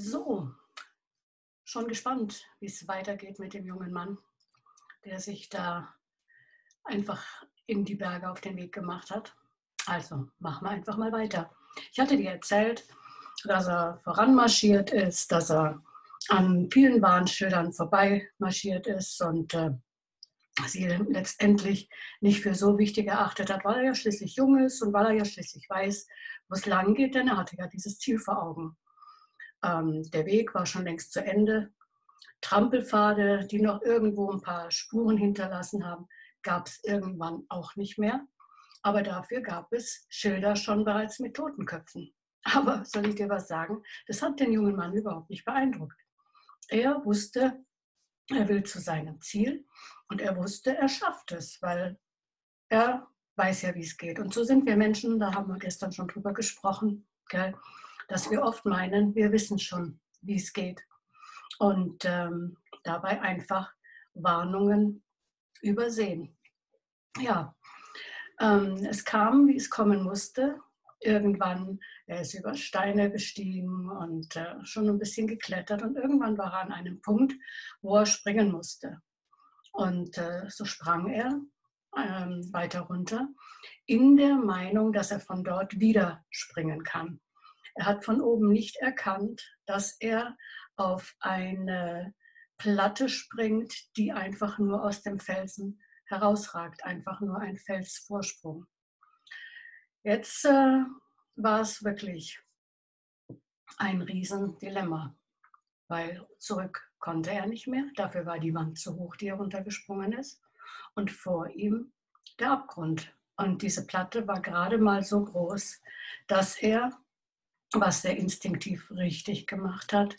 So, schon gespannt, wie es weitergeht mit dem jungen Mann, der sich da einfach in die Berge auf den Weg gemacht hat. Also machen wir einfach mal weiter. Ich hatte dir erzählt, dass er voranmarschiert ist, dass er an vielen Warnschildern vorbei marschiert ist und äh, sie letztendlich nicht für so wichtig erachtet hat, weil er ja schließlich jung ist und weil er ja schließlich weiß, wo es lang geht, denn er hatte ja dieses Ziel vor Augen. Ähm, der Weg war schon längst zu Ende. Trampelpfade, die noch irgendwo ein paar Spuren hinterlassen haben, gab es irgendwann auch nicht mehr. Aber dafür gab es Schilder schon bereits mit Totenköpfen. Aber soll ich dir was sagen? Das hat den jungen Mann überhaupt nicht beeindruckt. Er wusste, er will zu seinem Ziel und er wusste, er schafft es, weil er weiß ja, wie es geht. Und so sind wir Menschen, da haben wir gestern schon drüber gesprochen, gell, dass wir oft meinen, wir wissen schon, wie es geht. Und ähm, dabei einfach Warnungen übersehen. Ja, ähm, es kam, wie es kommen musste. Irgendwann, er ist über Steine gestiegen und äh, schon ein bisschen geklettert und irgendwann war er an einem Punkt, wo er springen musste. Und äh, so sprang er ähm, weiter runter in der Meinung, dass er von dort wieder springen kann. Er hat von oben nicht erkannt, dass er auf eine Platte springt, die einfach nur aus dem Felsen herausragt, einfach nur ein Felsvorsprung. Jetzt äh, war es wirklich ein Riesendilemma, weil zurück konnte er nicht mehr. Dafür war die Wand zu hoch, die er runtergesprungen ist. Und vor ihm der Abgrund. Und diese Platte war gerade mal so groß, dass er, was er instinktiv richtig gemacht hat,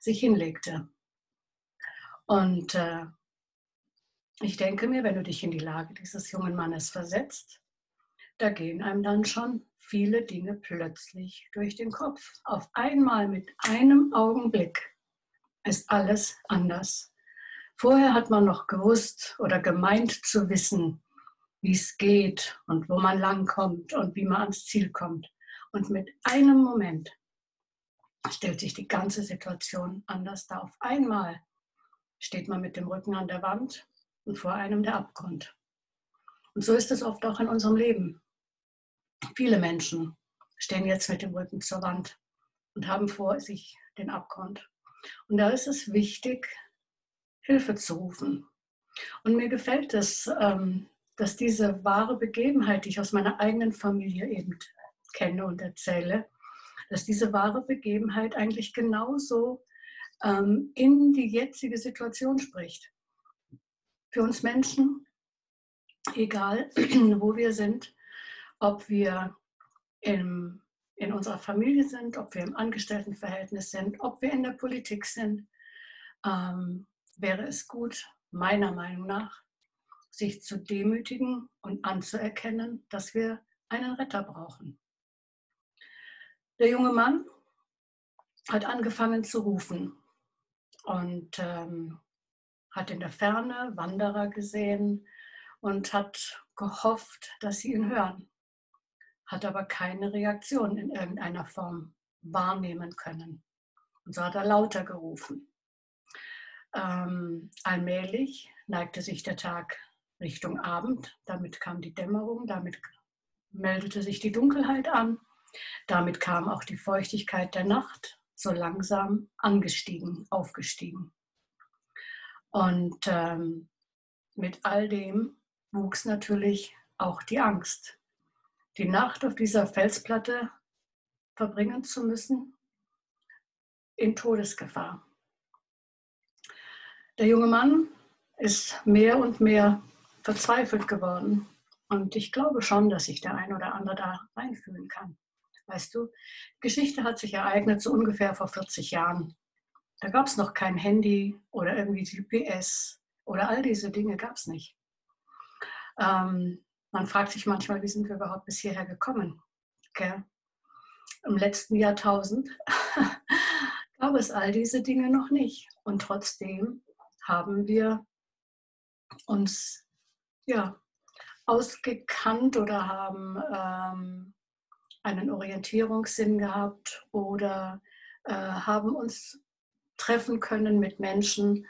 sich hinlegte. Und äh, ich denke mir, wenn du dich in die Lage dieses jungen Mannes versetzt, da gehen einem dann schon viele Dinge plötzlich durch den Kopf. Auf einmal mit einem Augenblick ist alles anders. Vorher hat man noch gewusst oder gemeint zu wissen, wie es geht und wo man langkommt und wie man ans Ziel kommt. Und mit einem Moment stellt sich die ganze Situation anders dar. Auf einmal steht man mit dem Rücken an der Wand und vor einem der Abgrund. Und so ist es oft auch in unserem Leben. Viele Menschen stehen jetzt mit dem Rücken zur Wand und haben vor sich den Abgrund. Und da ist es wichtig, Hilfe zu rufen. Und mir gefällt es, ähm, dass diese wahre Begebenheit, die ich aus meiner eigenen Familie eben kenne und erzähle, dass diese wahre Begebenheit eigentlich genauso ähm, in die jetzige Situation spricht. Für uns Menschen, egal wo wir sind, ob wir im, in unserer Familie sind, ob wir im Angestelltenverhältnis sind, ob wir in der Politik sind, ähm, wäre es gut, meiner Meinung nach, sich zu demütigen und anzuerkennen, dass wir einen Retter brauchen. Der junge Mann hat angefangen zu rufen und ähm, hat in der Ferne Wanderer gesehen und hat gehofft, dass sie ihn hören, hat aber keine Reaktion in irgendeiner Form wahrnehmen können. Und so hat er lauter gerufen. Ähm, allmählich neigte sich der Tag Richtung Abend, damit kam die Dämmerung, damit meldete sich die Dunkelheit an, damit kam auch die Feuchtigkeit der Nacht so langsam angestiegen, aufgestiegen. Und ähm, mit all dem wuchs natürlich auch die Angst, die Nacht auf dieser Felsplatte verbringen zu müssen, in Todesgefahr. Der junge Mann ist mehr und mehr verzweifelt geworden. Und ich glaube schon, dass sich der ein oder andere da reinfühlen kann. Weißt du, Geschichte hat sich ereignet so ungefähr vor 40 Jahren. Da gab es noch kein Handy oder irgendwie GPS oder all diese Dinge gab es nicht. Ähm, man fragt sich manchmal, wie sind wir überhaupt bis hierher gekommen? Okay. Im letzten Jahrtausend gab es all diese Dinge noch nicht. Und trotzdem haben wir uns ja, ausgekannt oder haben ähm, einen Orientierungssinn gehabt oder äh, haben uns treffen können mit Menschen,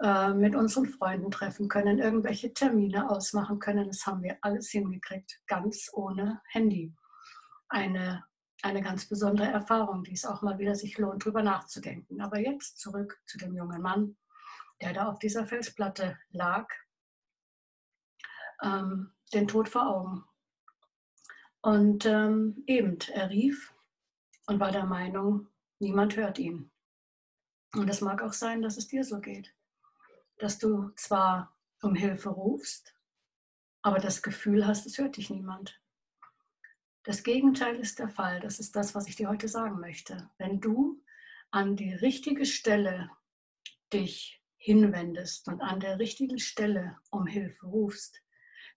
äh, mit unseren Freunden treffen können, irgendwelche Termine ausmachen können. Das haben wir alles hingekriegt, ganz ohne Handy. Eine, eine ganz besondere Erfahrung, die es auch mal wieder sich lohnt, drüber nachzudenken. Aber jetzt zurück zu dem jungen Mann, der da auf dieser Felsplatte lag, ähm, den Tod vor Augen. Und ähm, eben, er rief und war der Meinung, niemand hört ihn. Und es mag auch sein, dass es dir so geht, dass du zwar um Hilfe rufst, aber das Gefühl hast, es hört dich niemand. Das Gegenteil ist der Fall. Das ist das, was ich dir heute sagen möchte. Wenn du an die richtige Stelle dich hinwendest und an der richtigen Stelle um Hilfe rufst,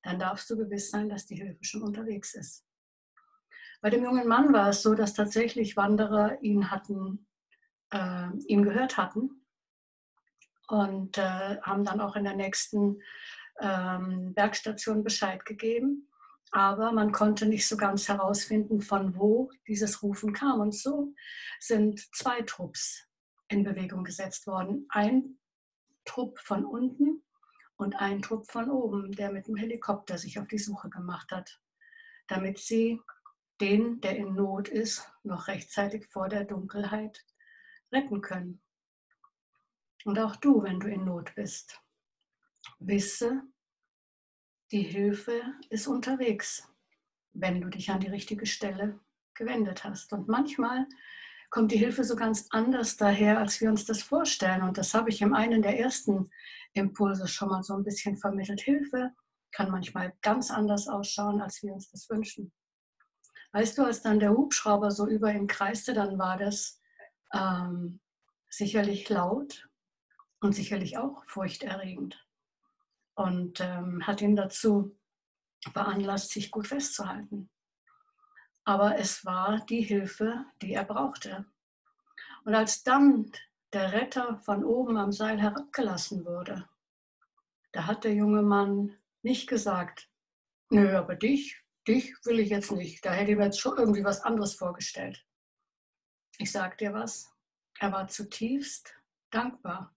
dann darfst du gewiss sein, dass die Hilfe schon unterwegs ist. Bei dem jungen Mann war es so, dass tatsächlich Wanderer ihn hatten, äh, ihn gehört hatten und äh, haben dann auch in der nächsten ähm, Bergstation Bescheid gegeben. Aber man konnte nicht so ganz herausfinden, von wo dieses Rufen kam. Und so sind zwei Trupps in Bewegung gesetzt worden. Ein Trupp von unten und ein Trupp von oben, der mit dem Helikopter sich auf die Suche gemacht hat, damit sie den, der in Not ist, noch rechtzeitig vor der Dunkelheit retten können. Und auch du, wenn du in Not bist, wisse, die Hilfe ist unterwegs, wenn du dich an die richtige Stelle gewendet hast. Und manchmal kommt die Hilfe so ganz anders daher, als wir uns das vorstellen. Und das habe ich in einem der ersten Impulse schon mal so ein bisschen vermittelt. Hilfe kann manchmal ganz anders ausschauen, als wir uns das wünschen. Weißt du, als dann der Hubschrauber so über ihm kreiste, dann war das ähm, sicherlich laut und sicherlich auch furchterregend und ähm, hat ihn dazu veranlasst, sich gut festzuhalten aber es war die Hilfe, die er brauchte. Und als dann der Retter von oben am Seil herabgelassen wurde, da hat der junge Mann nicht gesagt, nö, aber dich, dich will ich jetzt nicht. Da hätte ich mir jetzt schon irgendwie was anderes vorgestellt. Ich sag dir was, er war zutiefst dankbar.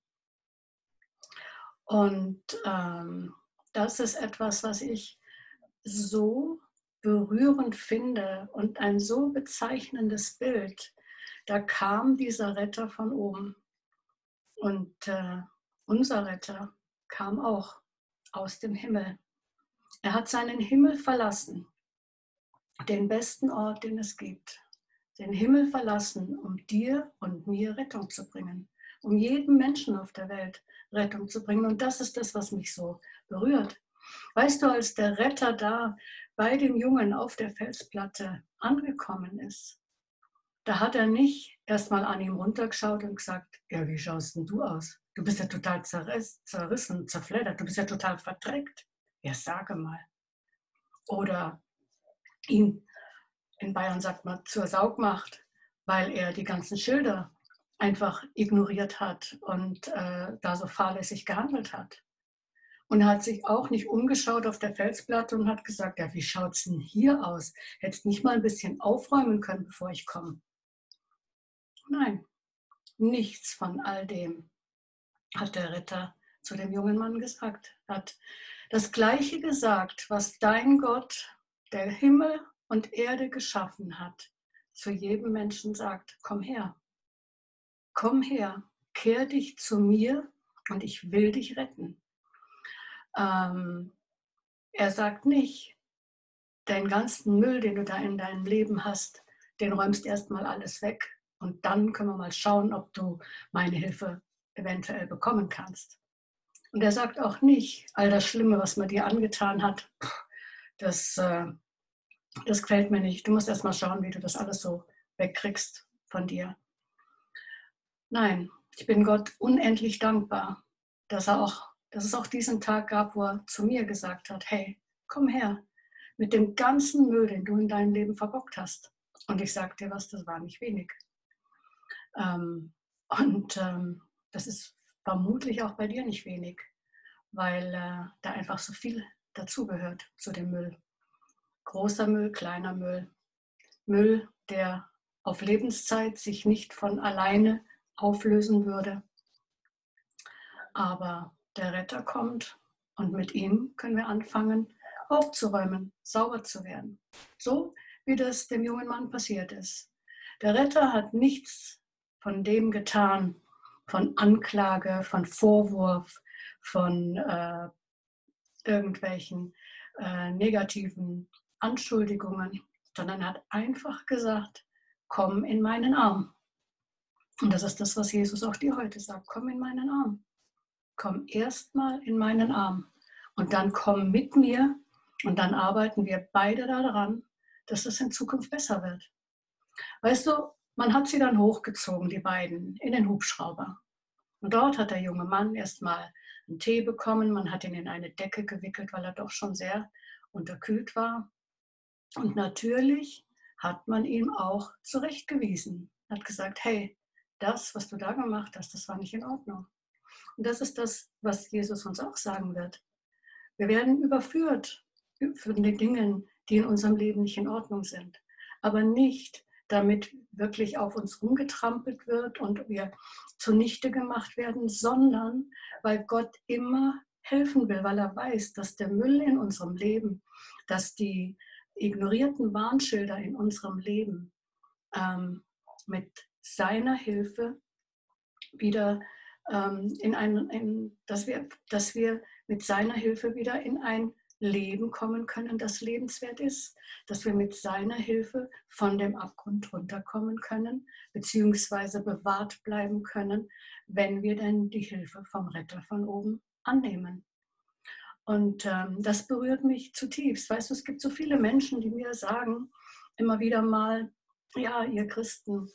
Und ähm, das ist etwas, was ich so berührend finde und ein so bezeichnendes Bild. Da kam dieser Retter von oben. Und äh, unser Retter kam auch aus dem Himmel. Er hat seinen Himmel verlassen, den besten Ort, den es gibt. Den Himmel verlassen, um dir und mir Rettung zu bringen, um jedem Menschen auf der Welt Rettung zu bringen. Und das ist das, was mich so berührt. Weißt du, als der Retter da bei dem Jungen auf der Felsplatte angekommen ist, da hat er nicht erstmal an ihm runtergeschaut und gesagt, ja, wie schaust denn du aus? Du bist ja total zerriss, zerrissen, zerfleddert, du bist ja total verdreckt. Ja, sage mal. Oder ihn, in Bayern sagt man, zur Saugmacht, weil er die ganzen Schilder einfach ignoriert hat und äh, da so fahrlässig gehandelt hat und hat sich auch nicht umgeschaut auf der Felsplatte und hat gesagt, ja, wie schaut es denn hier aus? Hättest nicht mal ein bisschen aufräumen können, bevor ich komme. Nein, nichts von all dem hat der Ritter zu dem jungen Mann gesagt. Hat das Gleiche gesagt, was dein Gott, der Himmel und Erde geschaffen hat, zu jedem Menschen sagt, komm her, komm her, kehr dich zu mir und ich will dich retten. Ähm, er sagt nicht, deinen ganzen Müll, den du da in deinem Leben hast, den räumst erstmal alles weg und dann können wir mal schauen, ob du meine Hilfe eventuell bekommen kannst. Und er sagt auch nicht, all das Schlimme, was man dir angetan hat, das, äh, das gefällt mir nicht. Du musst erstmal schauen, wie du das alles so wegkriegst von dir. Nein, ich bin Gott unendlich dankbar, dass er auch dass es auch diesen Tag gab, wo er zu mir gesagt hat, hey, komm her mit dem ganzen Müll, den du in deinem Leben verbockt hast. Und ich sage dir was, das war nicht wenig. Ähm, und ähm, das ist vermutlich auch bei dir nicht wenig, weil äh, da einfach so viel dazugehört zu dem Müll. Großer Müll, kleiner Müll, Müll, der auf Lebenszeit sich nicht von alleine auflösen würde. Aber der Retter kommt und mit ihm können wir anfangen, aufzuräumen, sauber zu werden. So wie das dem jungen Mann passiert ist. Der Retter hat nichts von dem getan, von Anklage, von Vorwurf, von äh, irgendwelchen äh, negativen Anschuldigungen, sondern hat einfach gesagt, komm in meinen Arm. Und das ist das, was Jesus auch dir heute sagt, komm in meinen Arm. Komm erstmal in meinen Arm und dann komm mit mir und dann arbeiten wir beide daran, dass es in Zukunft besser wird. Weißt du, man hat sie dann hochgezogen, die beiden, in den Hubschrauber. Und dort hat der junge Mann erstmal einen Tee bekommen. Man hat ihn in eine Decke gewickelt, weil er doch schon sehr unterkühlt war. Und natürlich hat man ihm auch zurechtgewiesen, hat gesagt, hey, das, was du da gemacht hast, das war nicht in Ordnung. Und das ist das, was Jesus uns auch sagen wird. Wir werden überführt von den Dingen, die in unserem Leben nicht in Ordnung sind. Aber nicht, damit wirklich auf uns rumgetrampelt wird und wir zunichte gemacht werden, sondern weil Gott immer helfen will, weil er weiß, dass der Müll in unserem Leben, dass die ignorierten Warnschilder in unserem Leben ähm, mit seiner Hilfe wieder ähm, in ein, in, dass, wir, dass wir mit seiner Hilfe wieder in ein Leben kommen können, das lebenswert ist, dass wir mit seiner Hilfe von dem Abgrund runterkommen können, beziehungsweise bewahrt bleiben können, wenn wir denn die Hilfe vom Retter von oben annehmen. Und ähm, das berührt mich zutiefst. Weißt du, es gibt so viele Menschen, die mir sagen, immer wieder mal, ja, ihr Christen,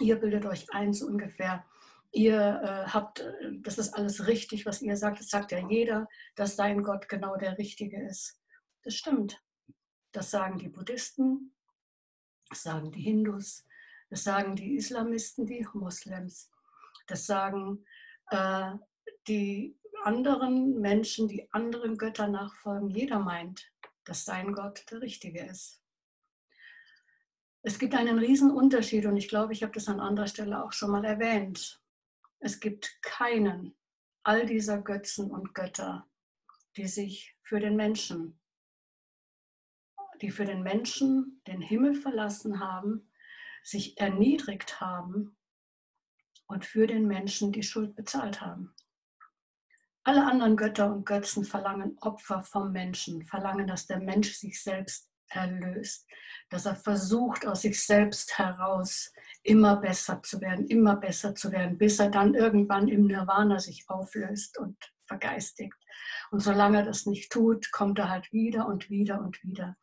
ihr bildet euch ein, so ungefähr, ihr äh, habt, äh, das ist alles richtig, was ihr sagt, das sagt ja jeder, dass sein Gott genau der Richtige ist. Das stimmt. Das sagen die Buddhisten, das sagen die Hindus, das sagen die Islamisten, die Moslems, das sagen äh, die anderen Menschen, die anderen Götter nachfolgen. Jeder meint, dass sein Gott der Richtige ist. Es gibt einen riesen Unterschied und ich glaube, ich habe das an anderer Stelle auch schon mal erwähnt. Es gibt keinen all dieser Götzen und Götter, die sich für den Menschen, die für den Menschen den Himmel verlassen haben, sich erniedrigt haben und für den Menschen die Schuld bezahlt haben. Alle anderen Götter und Götzen verlangen Opfer vom Menschen, verlangen, dass der Mensch sich selbst erlöst, dass er versucht, aus sich selbst heraus immer besser zu werden, immer besser zu werden, bis er dann irgendwann im Nirvana sich auflöst und vergeistigt. Und solange er das nicht tut, kommt er halt wieder und wieder und wieder.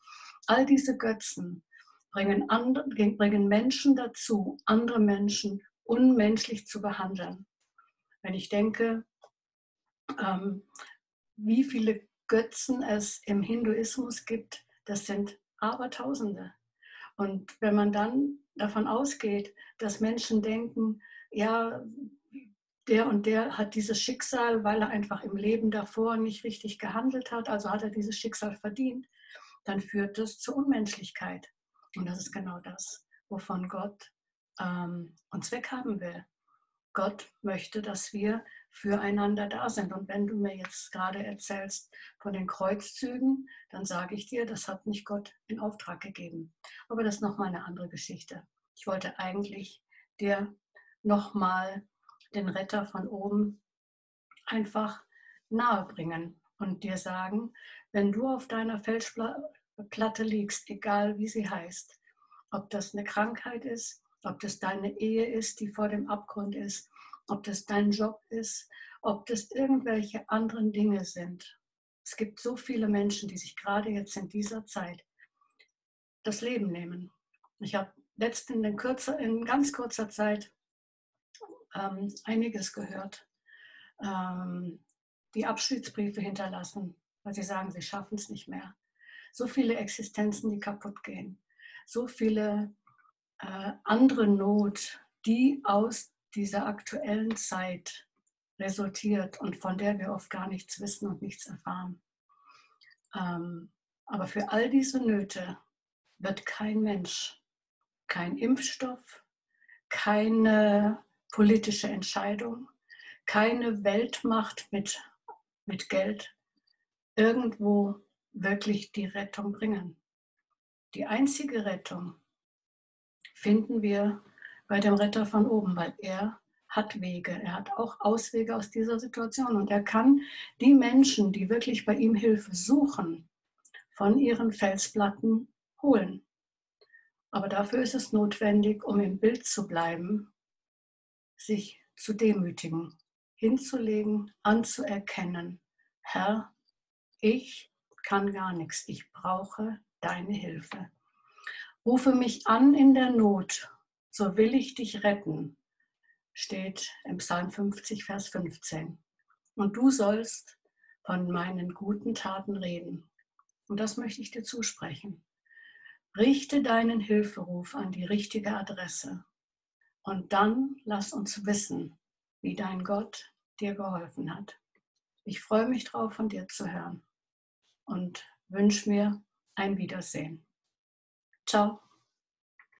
All diese Götzen bringen, andere, bringen Menschen dazu, andere Menschen unmenschlich zu behandeln. Wenn ich denke, ähm, wie viele Götzen es im Hinduismus gibt, das sind Abertausende. Und wenn man dann davon ausgeht, dass Menschen denken, ja, der und der hat dieses Schicksal, weil er einfach im Leben davor nicht richtig gehandelt hat, also hat er dieses Schicksal verdient, dann führt das zur Unmenschlichkeit. Und das ist genau das, wovon Gott ähm, uns weghaben will. Gott möchte, dass wir füreinander da sind. Und wenn du mir jetzt gerade erzählst von den Kreuzzügen, dann sage ich dir, das hat nicht Gott in Auftrag gegeben. Aber das ist nochmal eine andere Geschichte. Ich wollte eigentlich dir nochmal den Retter von oben einfach nahebringen und dir sagen, wenn du auf deiner Felsplatte liegst, egal wie sie heißt, ob das eine Krankheit ist, ob das deine Ehe ist, die vor dem Abgrund ist, ob das dein Job ist, ob das irgendwelche anderen Dinge sind. Es gibt so viele Menschen, die sich gerade jetzt in dieser Zeit das Leben nehmen. Ich habe letztens in, kürzer, in ganz kurzer Zeit ähm, einiges gehört, ähm, die Abschiedsbriefe hinterlassen, weil sie sagen, sie schaffen es nicht mehr. So viele Existenzen, die kaputt gehen. So viele äh, andere Not, die aus dieser aktuellen Zeit resultiert und von der wir oft gar nichts wissen und nichts erfahren. Ähm, aber für all diese Nöte wird kein Mensch kein Impfstoff, keine politische Entscheidung, keine Weltmacht mit, mit Geld irgendwo wirklich die Rettung bringen. Die einzige Rettung finden wir bei dem Retter von oben, weil er hat Wege, er hat auch Auswege aus dieser Situation und er kann die Menschen, die wirklich bei ihm Hilfe suchen, von ihren Felsplatten holen. Aber dafür ist es notwendig, um im Bild zu bleiben, sich zu demütigen, hinzulegen, anzuerkennen, Herr, ich kann gar nichts, ich brauche deine Hilfe. Rufe mich an in der Not, so will ich dich retten, steht im Psalm 50, Vers 15. Und du sollst von meinen guten Taten reden. Und das möchte ich dir zusprechen. Richte deinen Hilferuf an die richtige Adresse und dann lass uns wissen, wie dein Gott dir geholfen hat. Ich freue mich drauf, von dir zu hören und wünsche mir ein Wiedersehen. Ciao.